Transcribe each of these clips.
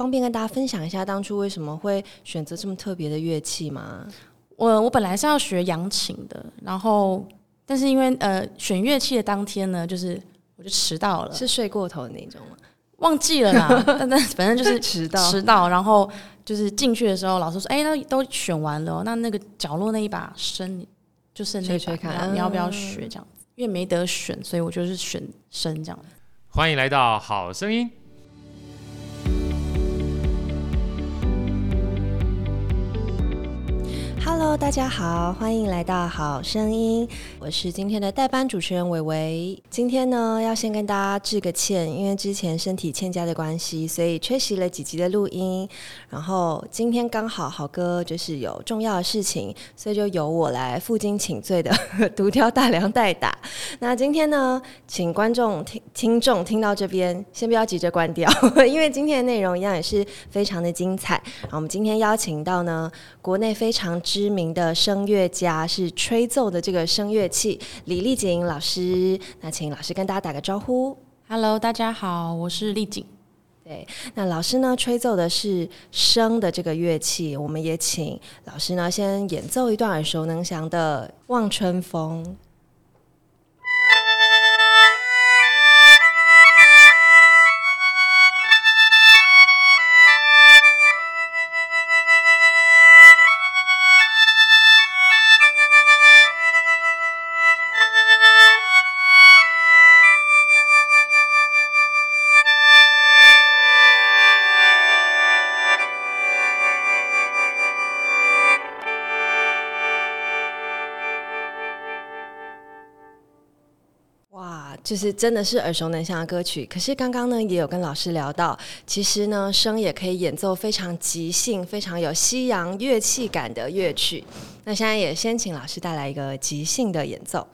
方便跟大家分享一下当初为什么会选择这么特别的乐器吗？我我本来是要学扬琴的，然后但是因为呃选乐器的当天呢，就是我就迟到了，是睡过头的那种吗？忘记了啦，但但反正就是迟到迟到，然后就是进去的时候，老师说：“哎、欸，那都选完了，那那个角落那一把笙就是那把，吹吹看你要不要学？”这样子，因为没得选，所以我就是选笙这样子。欢迎来到好声音。Hello，大家好，欢迎来到好声音，我是今天的代班主持人伟伟。今天呢，要先跟大家致个歉，因为之前身体欠佳的关系，所以缺席了几集的录音。然后今天刚好好哥就是有重要的事情，所以就由我来负荆请罪的 独挑大梁代打。那今天呢，请观众听听众听到这边，先不要急着关掉，因为今天的内容一样也是非常的精彩。然后我们今天邀请到呢，国内非常知名的声乐家是吹奏的这个声乐器，李丽景老师。那请老师跟大家打个招呼。Hello，大家好，我是丽景。对，那老师呢，吹奏的是笙的这个乐器，我们也请老师呢先演奏一段耳熟能详的《望春风》。就是真的是耳熟能详的歌曲，可是刚刚呢也有跟老师聊到，其实呢声也可以演奏非常即兴、非常有西洋乐器感的乐曲。那现在也先请老师带来一个即兴的演奏。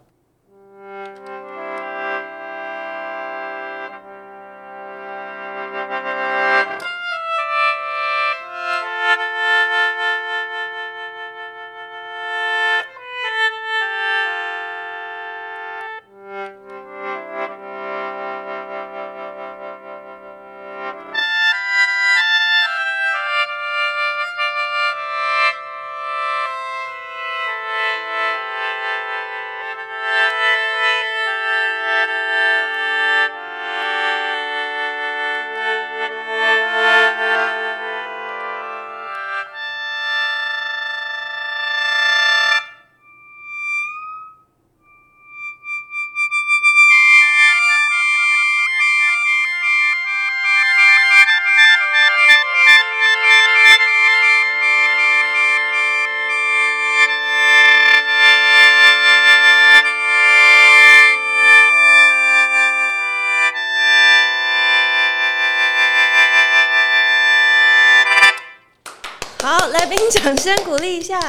掌声鼓励一下，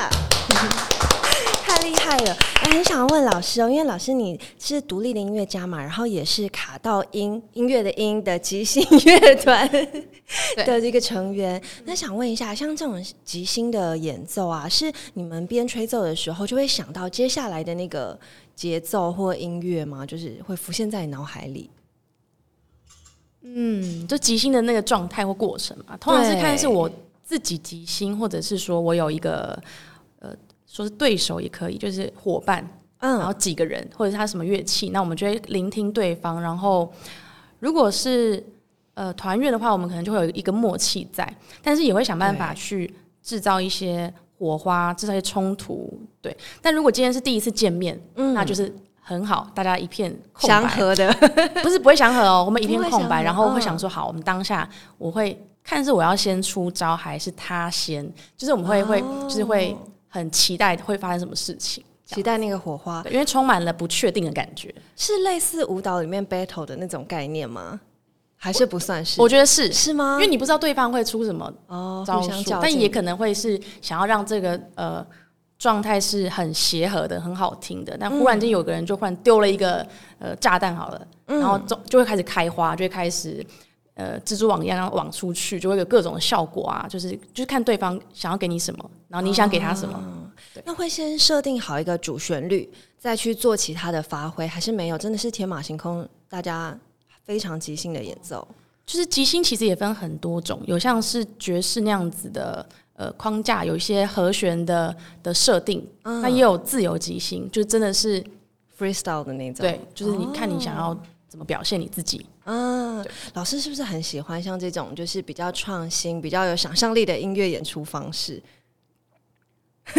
太厉害了！哎，很想问老师哦，因为老师你是独立的音乐家嘛，然后也是卡到音音乐的音的即兴乐团的这个成员。那想问一下，像这种即兴的演奏啊，是你们边吹奏的时候就会想到接下来的那个节奏或音乐吗？就是会浮现在你脑海里？嗯，就即兴的那个状态或过程嘛，通常是看是我。自己即兴，或者是说我有一个呃，说是对手也可以，就是伙伴，嗯，然后几个人，或者是他什么乐器，那我们就会聆听对方。然后如果是呃团乐的话，我们可能就会有一个默契在，但是也会想办法去制造一些火花，制造一些冲突。对，但如果今天是第一次见面，嗯，那就是很好，大家一片空白祥和的，不是不会祥和哦，我们一片空白，然后会想说，好，我们当下我会。看是我要先出招还是他先，就是我们会会就是会很期待会发生什么事情，期待那个火花，因为充满了不确定的感觉。是类似舞蹈里面 battle 的那种概念吗？还是不算是？我，我觉得是是吗？因为你不知道对方会出什么哦招数，但也可能会是想要让这个呃状态是很协和的、很好听的。但忽然间有个人就忽然丢了一个呃炸弹好了，然后就就会开始开花，就会开始。呃，蜘蛛网一样，然后网出去就会有各种的效果啊，就是就是看对方想要给你什么，然后你想给他什么。哦、那会先设定好一个主旋律，再去做其他的发挥，还是没有？真的是天马行空，大家非常即兴的演奏。就是即兴其实也分很多种，有像是爵士那样子的呃框架，有一些和弦的的设定，那、嗯、也有自由即兴，就真的是 freestyle 的那种。对，就是你看你想要怎么表现你自己。嗯，老师是不是很喜欢像这种就是比较创新、比较有想象力的音乐演出方式？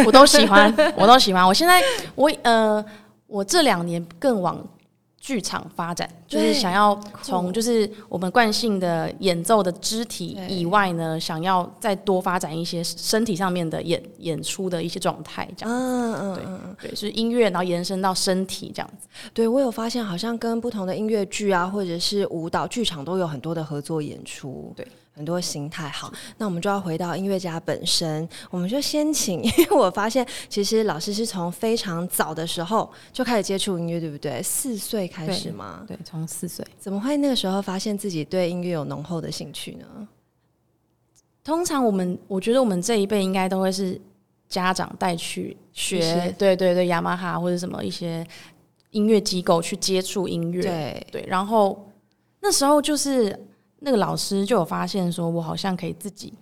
我都喜欢，我都喜欢。我现在我呃，我这两年更往。剧场发展就是想要从就是我们惯性的演奏的肢体以外呢，想要再多发展一些身体上面的演演出的一些状态，这样子。嗯嗯对对，是音乐，然后延伸到身体这样子。对，我有发现，好像跟不同的音乐剧啊，或者是舞蹈剧场都有很多的合作演出。对。很多形态，好，那我们就要回到音乐家本身。我们就先请，因为我发现其实老师是从非常早的时候就开始接触音乐，对不对？四岁开始吗？对，从四岁。怎么会那个时候发现自己对音乐有浓厚的兴趣呢？通常我们，我觉得我们这一辈应该都会是家长带去学，对对对，雅马哈或者什么一些音乐机构去接触音乐，对对。然后那时候就是。那个老师就有发现说，我好像可以自己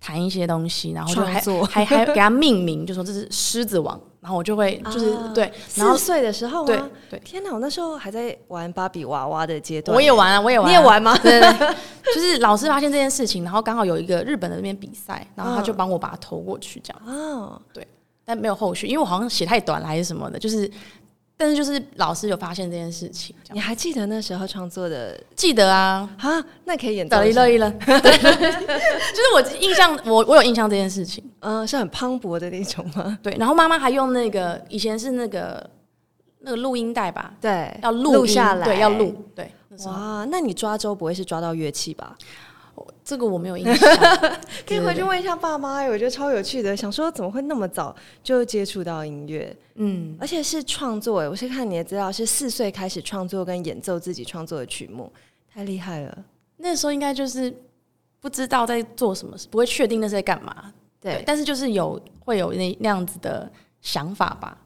弹一些东西，然后就还作。还还给他命名，就说这是狮子王，然后我就会就是、啊、对，四岁的时候对对，天哪，我那时候还在玩芭比娃娃的阶段，我也玩啊，我也玩、啊，你也玩吗？对，对，对，就是老师发现这件事情，然后刚好有一个日本的那边比赛，然后他就帮我把它投过去，这样。哦，对，但没有后续，因为我好像写太短了还是什么的，就是。但是就是老师有发现这件事情，你还记得那时候创作的？记得啊，啊，那可以演奏一乐一乐，就是我印象，我我有印象这件事情，嗯，是很磅礴的那种吗？对，然后妈妈还用那个以前是那个那个录音带吧，对，要录下来，对，要录，对，哇，那你抓周不会是抓到乐器吧？这个我没有印象，可以回去问一下爸妈。我觉得超有趣的，想说怎么会那么早就接触到音乐？嗯，而且是创作。哎，我是看你的资料，是四岁开始创作跟演奏自己创作的曲目，太厉害了。那时候应该就是不知道在做什么，不会确定那是在干嘛。对，对，但是就是有会有那那样子的想法吧，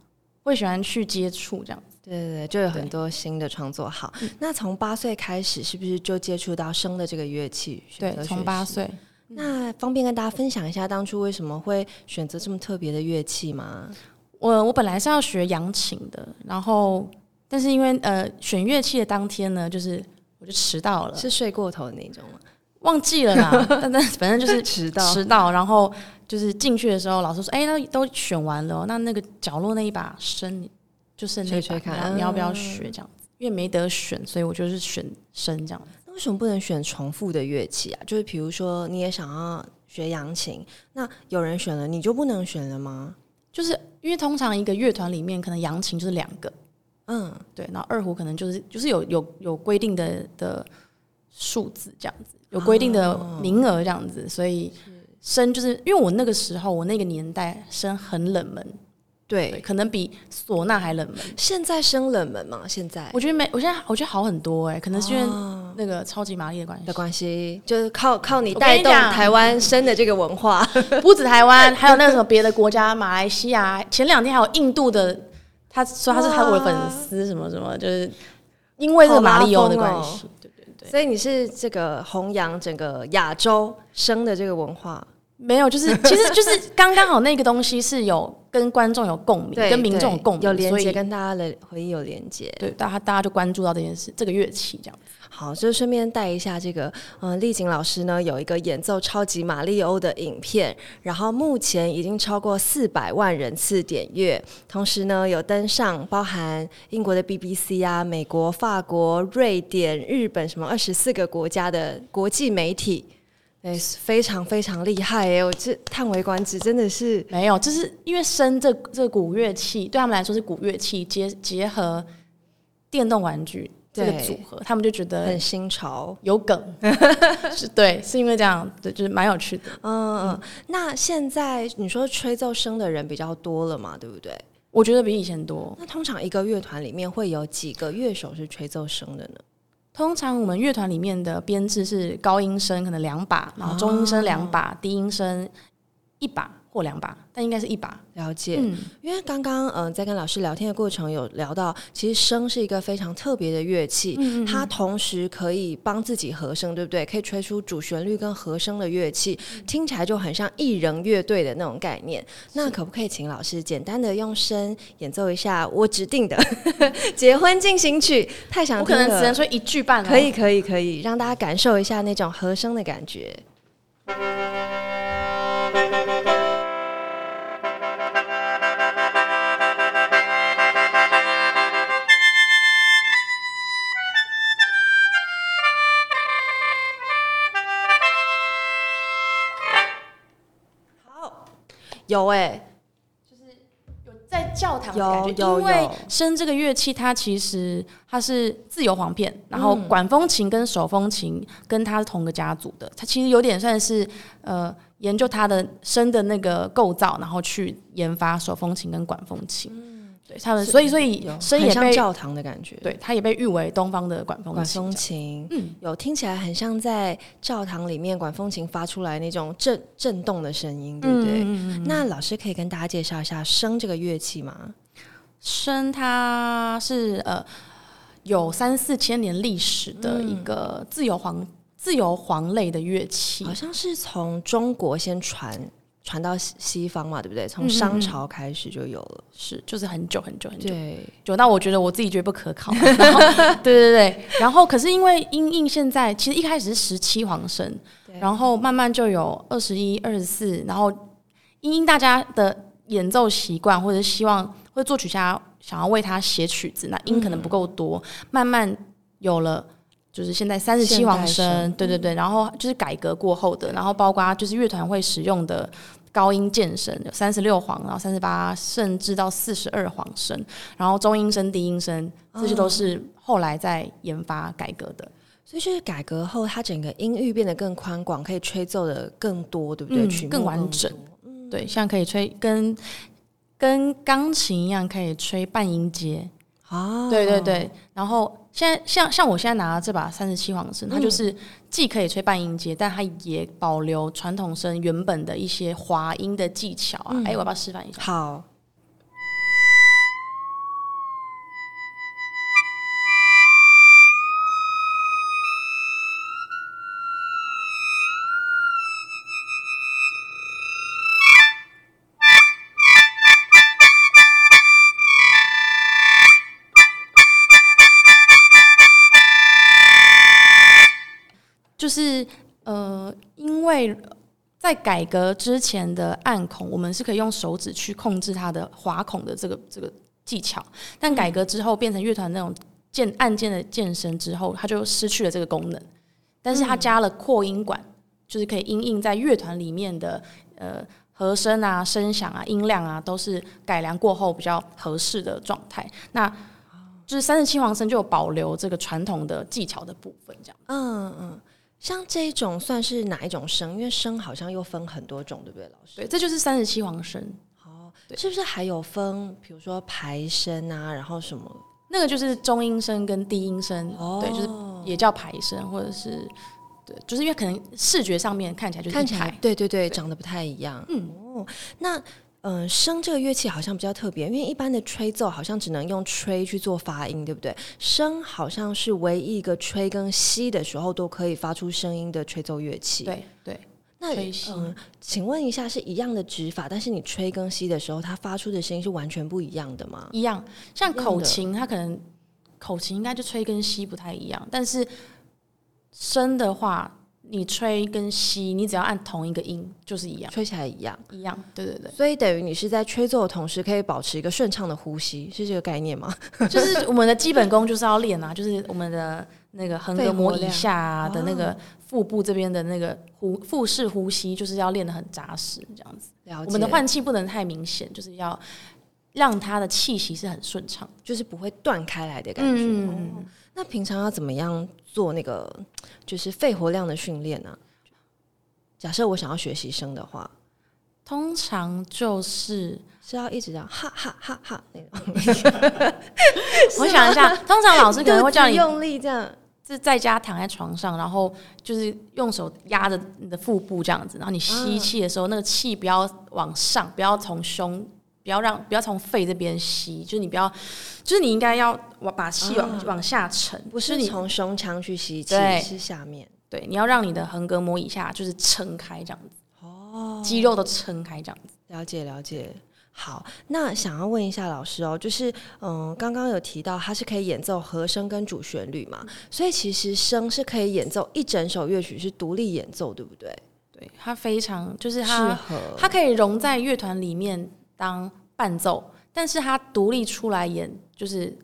会喜欢去接触这样子。对对对，就有很多新的创作。好，那从八岁开始，是不是就接触到笙的这个乐器？对，从八岁。那方便跟大家分享一下，当初为什么会选择这么特别的乐器吗？我我本来是要学扬琴的，然后但是因为呃选乐器的当天呢，就是我就迟到了，是睡过头的那种吗？忘记了啦，但但反正就是 迟到迟到，然后就是进去的时候，老师说：“哎，那都选完了，那那个角落那一把笙。”就是那吹看，你要不要学这样子？因为没得选，所以我就是选笙这样子。那为什么不能选重复的乐器啊？就是比如说你也想要学扬琴，那有人选了，你就不能选了吗？就是因为通常一个乐团里面可能扬琴就是两个，嗯，对，然后二胡可能就是就是有有有规定的的数字这样子，有规定的名额这样子，哦、所以笙就是因为我那个时候我那个年代笙很冷门。对，对，可能比唢呐还冷门。现在生冷门吗？现在？我觉得没，我现在我觉得好很多哎、欸，可能是因为那个超级玛丽的关系。的关系，就是靠靠你带动台湾生的这个文化，不止台湾，还有那个什么别的国家，马来西亚，前两天还有印度的，他说他是他的粉丝，什么什么，就是因为这个马里欧的关系、哦，对对对，所以你是这个弘扬整个亚洲生的这个文化。没有，就是 其实就是刚刚好那个东西是有跟观众有共鸣，跟民众有共鸣，有连接，跟大家的回忆有连接。对，大家大家就关注到这件事，这个乐器这样。好，就顺便带一下这个，嗯，丽景老师呢有一个演奏超级玛丽欧的影片，然后目前已经超过四百万人次点阅，同时呢有登上包含英国的 BBC 啊、美国、法国、瑞典、日本什么二十四个国家的国际媒体。对，非常非常厉害哎！我这叹为观止，真的是没有，就是因为笙这这古乐器对他们来说是古乐器，结结合电动玩具这个组合，他们就觉得很新潮，有梗，是对，是因为这样，对，就是蛮有趣的。嗯嗯，那现在你说吹奏笙的人比较多了嘛？对不对？我觉得比以前多。那通常一个乐团里面会有几个乐手是吹奏笙的呢？通常我们乐团里面的编制是高音声可能两把，然后中音声两把，哦、低音笙一一把或两把，但应该是一把。了解，嗯，因为刚刚嗯在跟老师聊天的过程有聊到，其实笙是一个非常特别的乐器，嗯嗯，它同时可以帮自己和声，对不对？可以吹出主旋律跟和声的乐器，嗯、听起来就很像艺人乐队的那种概念。那可不可以请老师简单的用笙演奏一下我指定的 结婚进行曲？太想我可能只能说一句半。可以，可以，可以，让大家感受一下那种和声的感觉。有哎、欸，就是有在教堂的感觉，因为笙这个乐器，它其实它是自由簧片，然后管风琴跟手风琴跟它是同个家族的，它其实有点算是呃研究它的笙的那个构造，然后去研发手风琴跟管风琴。嗯对他们，所以所以声也被教堂的感觉，对，它也被誉为东方的管风琴。管风琴，嗯，有听起来很像在教堂里面管风琴发出来那种震震动的声音，对不对？嗯、那老师可以跟大家介绍一下笙这个乐器吗？笙它是呃有三四千年历史的一个自由簧自由簧类的乐器，好像是从中国先传。传到西方嘛，对不对？从商朝开始就有了，嗯、是就是很久很久很久，对，久到我觉得我自己觉得不可考。然 后 对对对，然后可是因为因应现在其实一开始是十七皇神，然后慢慢就有二十一、二十四，然后因应大家的演奏习惯或者希望或者作曲家想要为他写曲子，那音可能不够多，嗯、慢慢有了就是现在三十七簧声，对对对，然后就是改革过后的，然后包括就是乐团会使用的。高音健声有三十六簧，然后三十八，甚至到四十二簧声，然后中音声、低音声，这些都是后来在研发改革的。所以就是改革后，它整个音域变得更宽广，可以吹奏的更多，对不对？嗯、曲更完整。嗯、对，像可以吹跟跟钢琴一样，可以吹半音阶。啊，对对对，然后。现在像像我现在拿的这把三十七黄笙，它就是既可以吹半音阶，但它也保留传统笙原本的一些滑音的技巧啊。哎、嗯，我要不要示范一下？好。就是呃，因为在改革之前的暗孔，我们是可以用手指去控制它的滑孔的这个这个技巧，但改革之后变成乐团那种键按键的健身之后，它就失去了这个功能。但是它加了扩音管，就是可以音应在乐团里面的呃和声啊、声响啊、音量啊，都是改良过后比较合适的状态。那就是三十七簧笙就有保留这个传统的技巧的部分，这样。嗯嗯。像这一种算是哪一种笙？因为笙好像又分很多种，对不对，老师？对，这就是三十七簧笙。哦，对，是不是还有分？比如说排笙啊，然后什么？那个就是中音声跟低音声，哦，对，就是也叫排声，或者是对，就是因为可能视觉上面看起来就是看起来，对对对，对长得不太一样。嗯哦，那。嗯，笙这个乐器好像比较特别，因为一般的吹奏好像只能用吹去做发音，对不对？笙好像是唯一一个吹跟吸的时候都可以发出声音的吹奏乐器。对对，那嗯，请问一下，是一样的指法，但是你吹跟吸的时候，它发出的声音是完全不一样的吗？一样，像口琴，它可能口琴应该就吹跟吸不太一样，但是笙的话。你吹跟吸，你只要按同一个音，就是一样，吹起来一样，一样。对对对，所以等于你是在吹奏的同时，可以保持一个顺畅的呼吸，是这个概念吗？就是我们的基本功就是要练啊，就是我们的那个横膈膜以下的那个腹部这边的那个呼腹式呼吸，就是要练得很扎实，这样子。我们的换气不能太明显，就是要让它的气息是很顺畅，就是不会断开来的感觉。嗯。哦那平常要怎么样做那个就是肺活量的训练呢？假设我想要学习生的话，通常就是是要一直这样哈哈哈哈那种。我想一下，通常老师可能会叫你用力这样，是在家躺在床上，然后就是用手压着你的腹部这样子，然后你吸气的时候，嗯、那个气不要往上，不要从胸，不要让不要从肺这边吸，就是你不要，就是你应该要往把气往、嗯、往下沉，不是你从胸腔去吸气，是下面。对，你要让你的横膈膜以下就是撑开这样子，哦，肌肉都撑开这样子。了解了解。好，那想要问一下老师哦，就是嗯，刚刚有提到它是可以演奏和声跟主旋律嘛，所以其实声是可以演奏一整首乐曲是独立演奏，对不对？对，它非常就是它，它可以融在乐团里面当伴奏，但是他独立出来演就是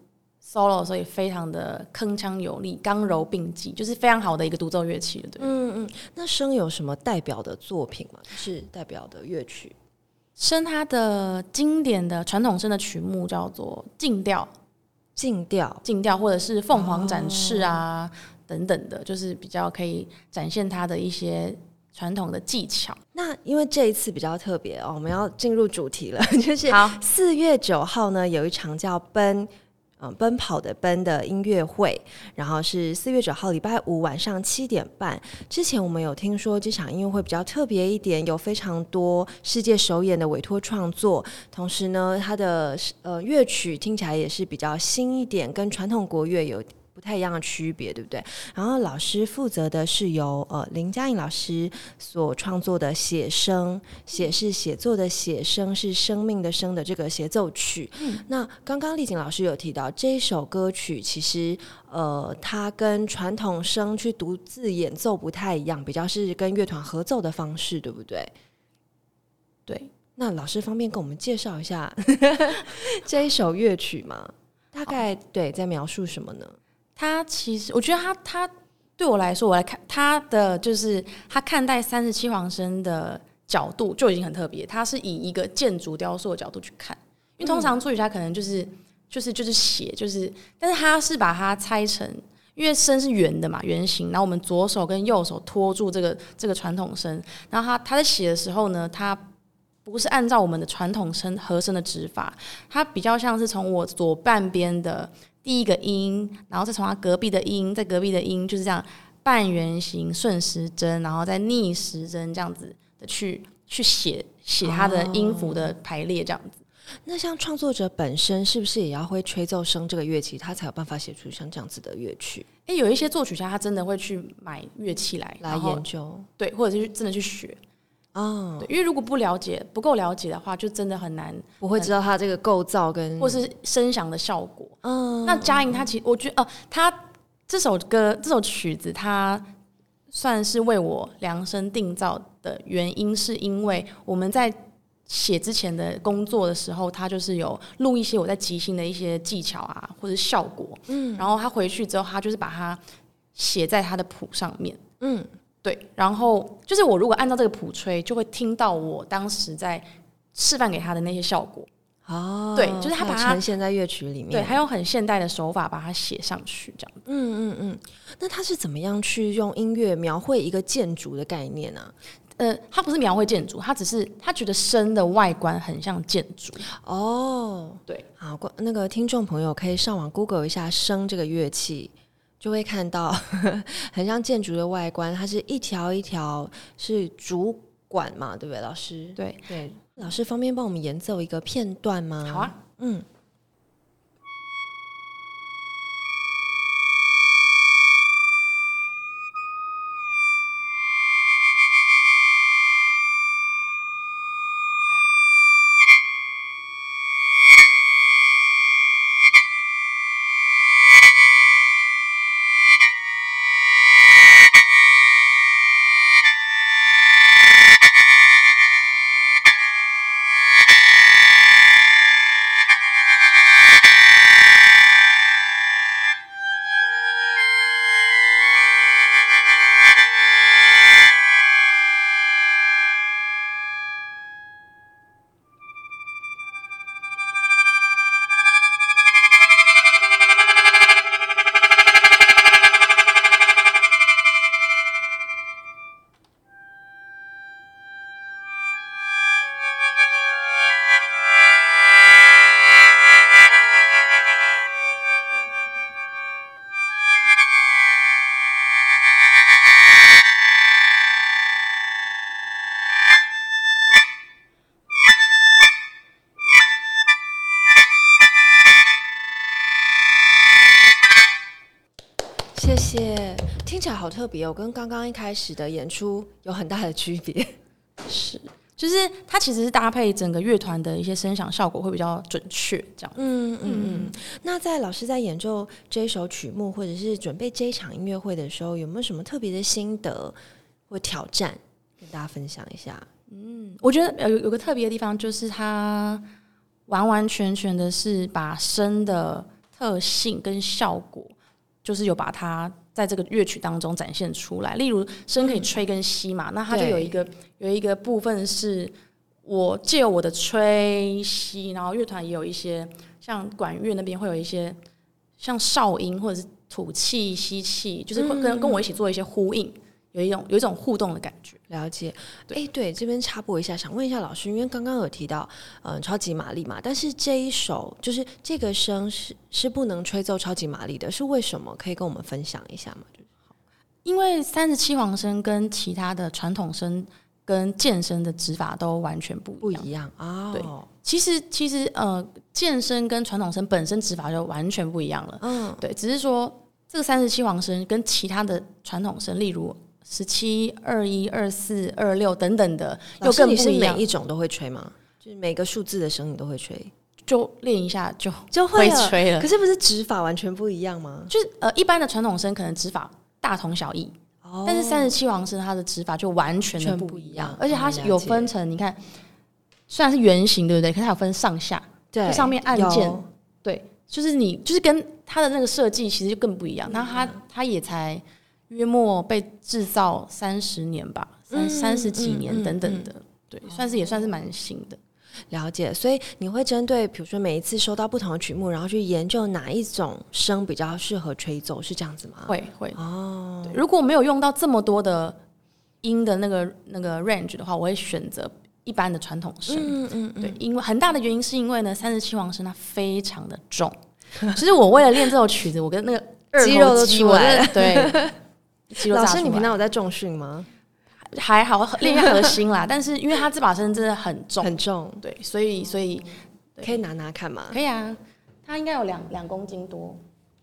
solo，所以非常的铿锵有力，刚柔并济，就是非常好的一个独奏乐器了，对。嗯嗯，那声有什么代表的作品吗？就是代表的乐曲？声它的经典的传统声的曲目叫做静调，静调，静调，或者是凤凰展翅啊、哦、等等的，就是比较可以展现它的一些传统的技巧。那因为这一次比较特别哦，我们要进入主题了，就是四月九号呢有一场叫奔。嗯，奔跑的奔的音乐会，然后是四月九号礼拜五晚上七点半。之前我们有听说这场音乐会比较特别一点，有非常多世界首演的委托创作，同时呢，它的呃乐曲听起来也是比较新一点，跟传统国乐有。不太一样的区别，对不对？然后老师负责的是由呃林佳颖老师所创作的写生，写是写作的写，生是生命的生的这个协奏曲。嗯，那刚刚丽景老师有提到这一首歌曲，其实呃它跟传统声去独自演奏不太一样，比较是跟乐团合奏的方式，对不对？对。那老师方便跟我们介绍一下 这一首乐曲吗？大概对，在描述什么呢？他其实，我觉得他他对我来说，我来看他的就是他看待三十七簧笙的角度就已经很特别。他是以一个建筑雕塑的角度去看，因为通常作曲家可能就是就是就是写就是，但是他是把它拆成，因为笙是圆的嘛，圆形，然后我们左手跟右手托住这个这个传统笙，然后他他在写的时候呢，他不是按照我们的传统笙和声的指法，他比较像是从我左半边的。第一个音，然后再从他隔壁的音，在隔壁的音就是这样半圆形顺时针，然后再逆时针这样子的去去写写他的音符的排列这样子。哦。那像创作者本身是不是也要会吹奏声这个乐器，他才有办法写出像这样子的乐曲？诶，有一些作曲家他真的会去买乐器来来研究，对，或者是真的去学。哦，对，因为如果不了解、不够了解的话，就真的很难，不会知道它这个构造跟或是声响的效果。嗯，那嘉颖她其实，我觉得，哦、呃，她这首歌、这首曲子，她算是为我量身定造的原因，是因为我们在写之前的工作的时候，他就是有录一些我在即兴的一些技巧啊，或者效果。嗯，然后他回去之后，他就是把它写在他的谱上面。嗯。对，然后就是我如果按照这个谱吹，就会听到我当时在示范给他的那些效果。哦，对，就是他把它呈现在乐曲里面，对，还用很现代的手法把它写上去，这样。嗯嗯嗯。那他是怎么样去用音乐描绘一个建筑的概念呢？啊？呃，他不是描绘建筑，他只是他觉得笙的外观很像建筑。哦，对，好，那个听众朋友可以上网 Google 一下笙这个乐器。就会看到 很像建筑的外观，它是一条一条是主管嘛，对不对，老师？对对，老师方便帮我们演奏一个片段吗？好啊，嗯。起来好特别哦，跟刚刚一开始的演出有很大的区别。是，就是它其实是搭配整个乐团的一些声响效果会比较准确，这样。嗯嗯嗯。那在老师在演奏这一首曲目，或者是准备这一场音乐会的时候，有没有什么特别的心得或挑战跟大家分享一下？嗯，我觉得有有个特别的地方，就是它完完全全的是把声的特性跟效果，就是有把它在这个乐曲当中展现出来。例如，声可以吹跟吸嘛，嗯、那它就有一个有一个部分是我借由我的吹吸，然后乐团也有一些像管乐那边会有一些像哨音或者是吐气吸气，就是会跟跟我一起做一些呼应。有一种有一种互动的感觉，了解。哎、欸，对，这边插播一下，想问一下老师，因为刚刚有提到，嗯、呃，超级玛丽嘛，但是这一首就是这个声是是不能吹奏超级玛丽的，是为什么？可以跟我们分享一下吗？就是好，因为三十七黄声跟其他的传统声跟健身的指法都完全不不一样啊。对，其实其实呃，健身跟传统声本身指法就完全不一样了。嗯，对，只是说这个三十七黄声跟其他的传统声，例如。十七、二一、二四、二六等等的，又更不一样。是每一种都会吹吗？就是每个数字的声音都会吹，就练一下就就会吹了。可是不是指法完全不一样吗？就是呃，一般的传统声可能指法大同小异，哦、但是三十七王声它的指法就完全的不一样，而且它有分成。你看，虽然是圆形，对不对？可是它有分上下，对，上面按键，对，就是你就是跟它的那个设计其实就更不一样。那它它也才。约莫被制造三十年吧，三三十几年等等的，对，算是也算是蛮新的。了解，所以你会针对，比如说每一次收到不同的曲目，然后去研究哪一种声比较适合吹奏，是这样子吗？会会哦。如果没有用到这么多的音的那个那个 range 的话，我会选择一般的传统声。嗯嗯，嗯对，因为很大的原因是因为呢，三十七王声它非常的重。其实我为了练这首曲子，我跟那个肌肉都出来了，对。老师，你平常有在重训吗？还好，练一下核心啦。但是因为他这把声真的很重，很重，对，所以所以可以拿拿看吗？可以啊，他应该有两两公斤多，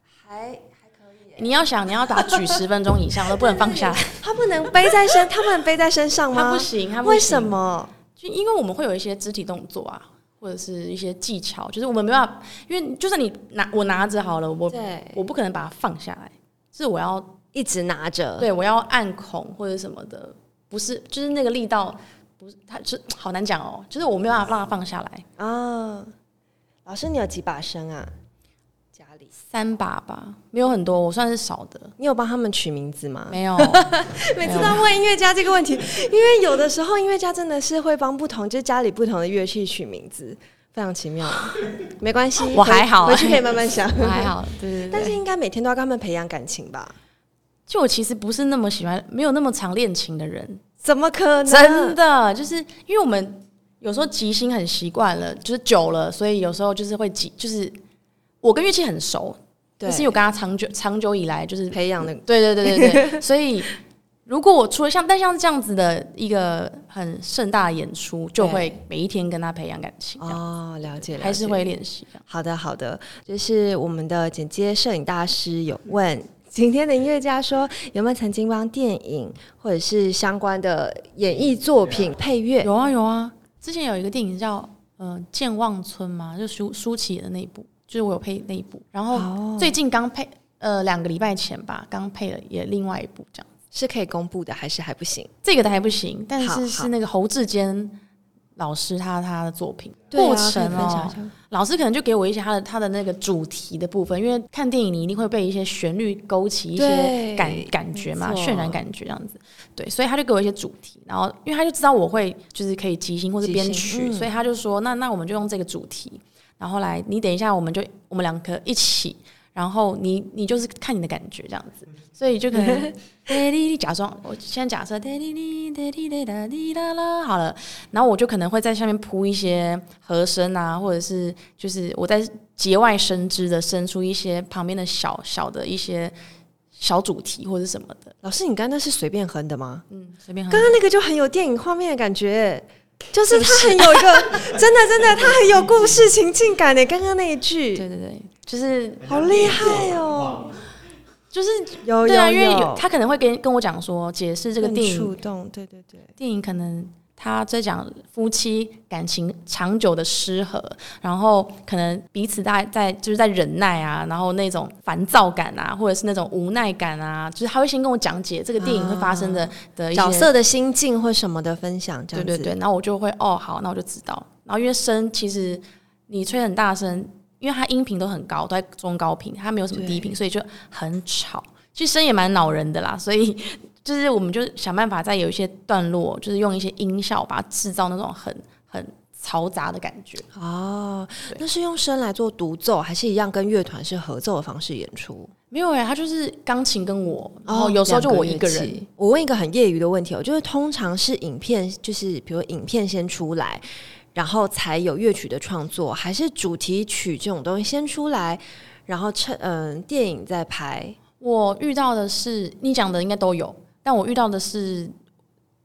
还还可以。你要想，你要打举十分钟以上都不能放下来，他不能背在身，他不能背在身上吗？他不行，他为什么？就因为我们会有一些肢体动作啊，或者是一些技巧，就是我们没办法，因为就算你拿我拿着好了，我我不可能把它放下来，是我要。一直拿着，对，我要按孔或者什么的，不是，就是那个力道，不是，它就好难讲哦，就是我没有办法让它放下来啊。哦。老师，你有几把声啊？家里三把吧，没有很多，我算是少的。你有帮他们取名字吗？没有，每次都问音乐家这个问题，因为有的时候音乐家真的是会帮不同，就是家里不同的乐器取名字，非常奇妙。没关系，我还好，回去可以慢慢想。我还好，对对对。但是应该每天都要跟他们培养感情吧？就我其实不是那么喜欢，没有那么常练琴的人，怎么可能？真的就是因为我们有时候即兴很习惯了，就是久了，所以有时候就是会即，就是我跟乐器很熟，对，是有跟他长久长久以来就是培养的，对对对对对。所以如果我除了像但像这样子的一个很盛大的演出，就会每一天跟他培养感情哦，了解，了解，还是会练习。好的好的，就是我们的剪接摄影大师有问。今天的音乐家说，有没有曾经帮电影或者是相关的演艺作品配乐？有啊有啊，之前有一个电影叫《呃健忘村》嘛，就舒舒淇的那一部，就是我有配那一部。然后最近刚配，呃两个礼拜前吧，刚配了也另外一部，这样是可以公布的还是还不行？这个的还不行，但是是那个侯志坚。老师他他的作品过程哦，老师可能就给我一些他的他的那个主题的部分，因为看电影你一定会被一些旋律勾起一些感感觉嘛，渲染感觉这样子，对，所以他就给我一些主题，然后因为他就知道我会就是可以即兴或者编曲，所以他就说那那我们就用这个主题，然后来你等一下我们就我们两个一起。然后你你就是看你的感觉这样子，所以就可能 假装我先假设好了，然后我就可能会在下面铺一些和声啊，或者是就是我在节外生枝的生出一些旁边的小小的一些小主题或者什么的。老师，你刚刚那是随便哼的吗？嗯，随便哼。刚刚那个就很有电影画面的感觉，就是他很有一个 真的真的他很有故事情境感的。刚刚那一句，对对对。就是好厉害哦！就是有对啊，因为有他可能会跟跟我讲说，解释这个电影触动，对对对，电影可能。他在讲夫妻感情长久的失和，然后可能彼此在在就是在忍耐啊，然后那种烦躁感啊，或者是那种无奈感啊，就是他会先跟我讲解这个电影会发生的、啊、的角色的心境或什么的分享，这样子。对对对，然后我就会哦好，那我就知道。然后因为声其实你吹很大声，因为它音频都很高，都在中高频，它没有什么低频，所以就很吵。其实声也蛮恼人的啦，所以。就是我们就想办法，在有一些段落，就是用一些音效，把它制造那种很很嘈杂的感觉。哦，那是用声来做独奏，还是一样跟乐团是合奏的方式演出？没有哎、欸，他就是钢琴跟我，然后有时候就我一个人。个我问一个很业余的问题哦，就是通常是影片，就是比如影片先出来，然后才有乐曲的创作，还是主题曲这种东西先出来，然后趁嗯、呃、电影再拍？我遇到的是你讲的应该都有。但我遇到的是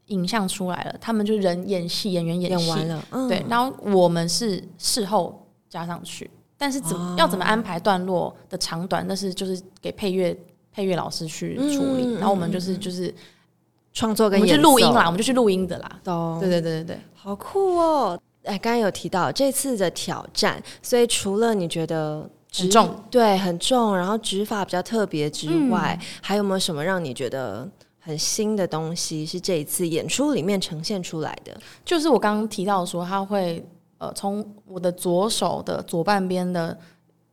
影像出来了，他们就人演戏，演员演戏。完了，嗯，对，然后我们是事后加上去，但是怎要怎么安排段落的长短，那是就是给配乐配乐老师去处理，嗯、然后我们就是就是创作跟我们去录音啦，我们就去录音的啦，懂。对对对对。对，好酷哦！哎，刚刚有提到这次的挑战，所以除了你觉得很重，对，很重，然后指法比较特别之外，嗯、还有没有什么让你觉得？很新的东西是这一次演出里面呈现出来的，就是我刚刚提到说，他会呃从我的左手的左半边的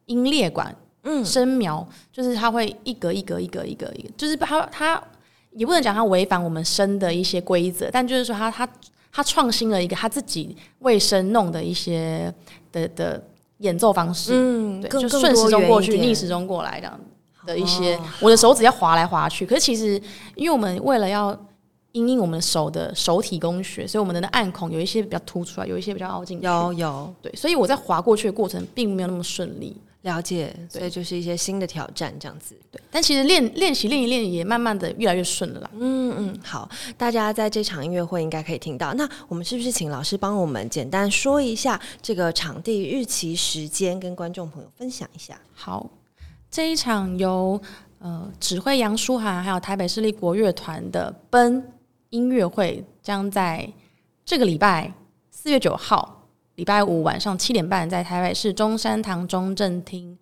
音列管，嗯，声苗，就是他会一格一格一格一格一个，就是他他也不能讲他违反我们声的一些规则，但就是说他他他创新了一个他自己为声弄的一些的的演奏方式，嗯，对，就顺时钟过去，逆时钟过来这样。的一些，哦、我的手指要滑来滑去，可是其实，因为我们为了要因应我们的手的手体工学，所以我们的暗孔有一些比较凸出来，有一些比较凹进去。有有，对，所以我在滑过去的过程并没有那么顺利。了解，所以就是一些新的挑战这样子。对，但其实练练习练一练，也慢慢的越来越顺了啦。嗯嗯，好，大家在这场音乐会应该可以听到。那我们是不是请老师帮我们简单说一下这个场地、日期、时间，跟观众朋友分享一下？好。这一场由呃指挥杨书涵，还有台北市立国乐团的奔音乐会，将在这个礼拜四月九号礼拜五晚上七点半，在台北市中山堂中正厅。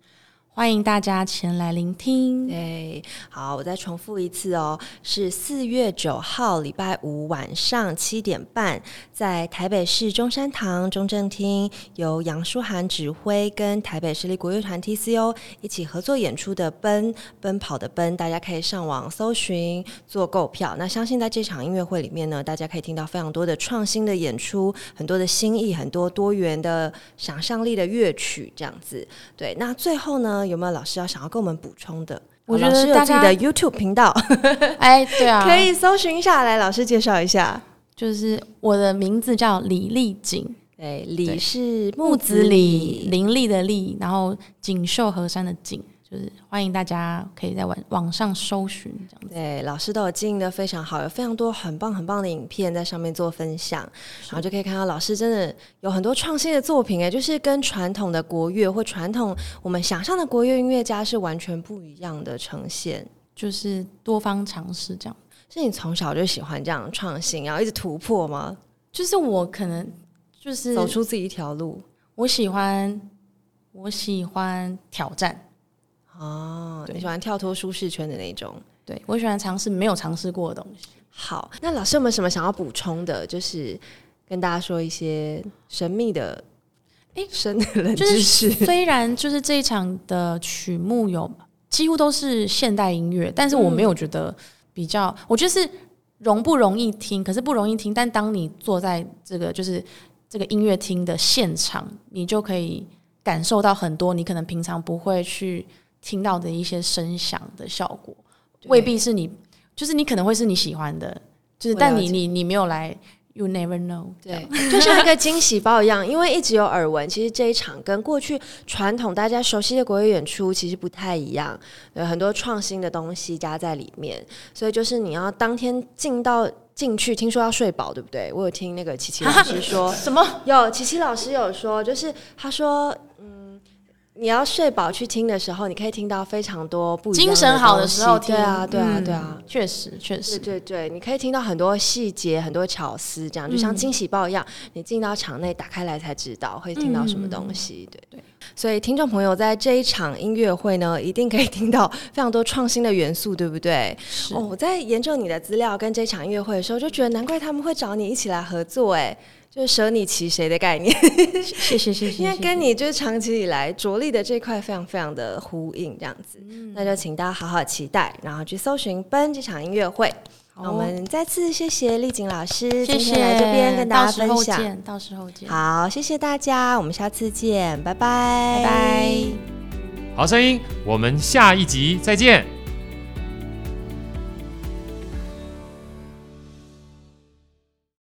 欢迎大家前来聆听。哎，好，我再重复一次哦，是四月九号礼拜五晚上七点半，在台北市中山堂中正厅，由杨书涵指挥，跟台北市立国乐团 TCO 一起合作演出的奔奔跑的奔，大家可以上网搜寻做购票。那相信在这场音乐会里面呢，大家可以听到非常多的创新的演出，很多的新意，很多多元的想象力的乐曲，这样子。对，那最后呢？有没有老师要想要跟我们补充的？我觉得大家的 YouTube 频道，哎，对啊，可以搜寻下来。老师介绍一下，就是我的名字叫李丽锦，对，李是木子李，林立的立，然后锦绣河山的锦。就是欢迎大家可以在网网上搜寻这样子。对，老师都有经营的非常好，有非常多很棒很棒的影片在上面做分享，然后就可以看到老师真的有很多创新的作品哎，就是跟传统的国乐或传统我们想象的国乐音乐家是完全不一样的呈现，就是多方尝试这样。是你从小就喜欢这样创新，然后一直突破吗？就是我可能就是走出自己一条路，我喜欢我喜欢挑战。哦，你喜欢跳脱舒适圈的那种？对，我喜欢尝试没有尝试过的东西。好，那老师有没有什么想要补充的？就是跟大家说一些神秘的、诶深的冷知识。虽然就是这一场的曲目有几乎都是现代音乐，但是我没有觉得比较，嗯、我觉得是容不容易听，可是不容易听。但当你坐在这个就是这个音乐厅的现场，你就可以感受到很多你可能平常不会去。听到的一些声响的效果，未必是你，就是你可能会是你喜欢的，就是但你你你没有来，you never know，对，就像一个惊喜包一样，因为一直有耳闻，其实这一场跟过去传统大家熟悉的国乐演出其实不太一样，有很多创新的东西加在里面，所以就是你要当天进到进去，听说要睡饱，对不对？我有听那个琪琪老师说什么？有琪琪老师有说，就是他说。你要睡饱去听的时候，你可以听到非常多不一样的精神好的时候听。对啊，对啊，对啊，确实确实，对对对，你可以听到很多细节、很多巧思，这样就像惊喜报一样，你进到场内打开来才知道会听到什么东西。对对，所以听众朋友在这一场音乐会呢，一定可以听到非常多创新的元素，对不对？是。哦，我在研究你的资料跟这场音乐会的时候，就觉得难怪他们会找你一起来合作，哎。就是舍你其谁的概念，谢谢谢谢，因为跟你就是长期以来着力的这块非常非常的呼应，这样子，嗯、那就请大家好好期待，然后去搜寻 BEN 这场音乐会。我们再次谢谢丽景老师谢谢今天来这边跟大家分享，到时候见，到时候见。好，谢谢大家，我们下次见，拜拜，拜拜。好声音，我们下一集再见。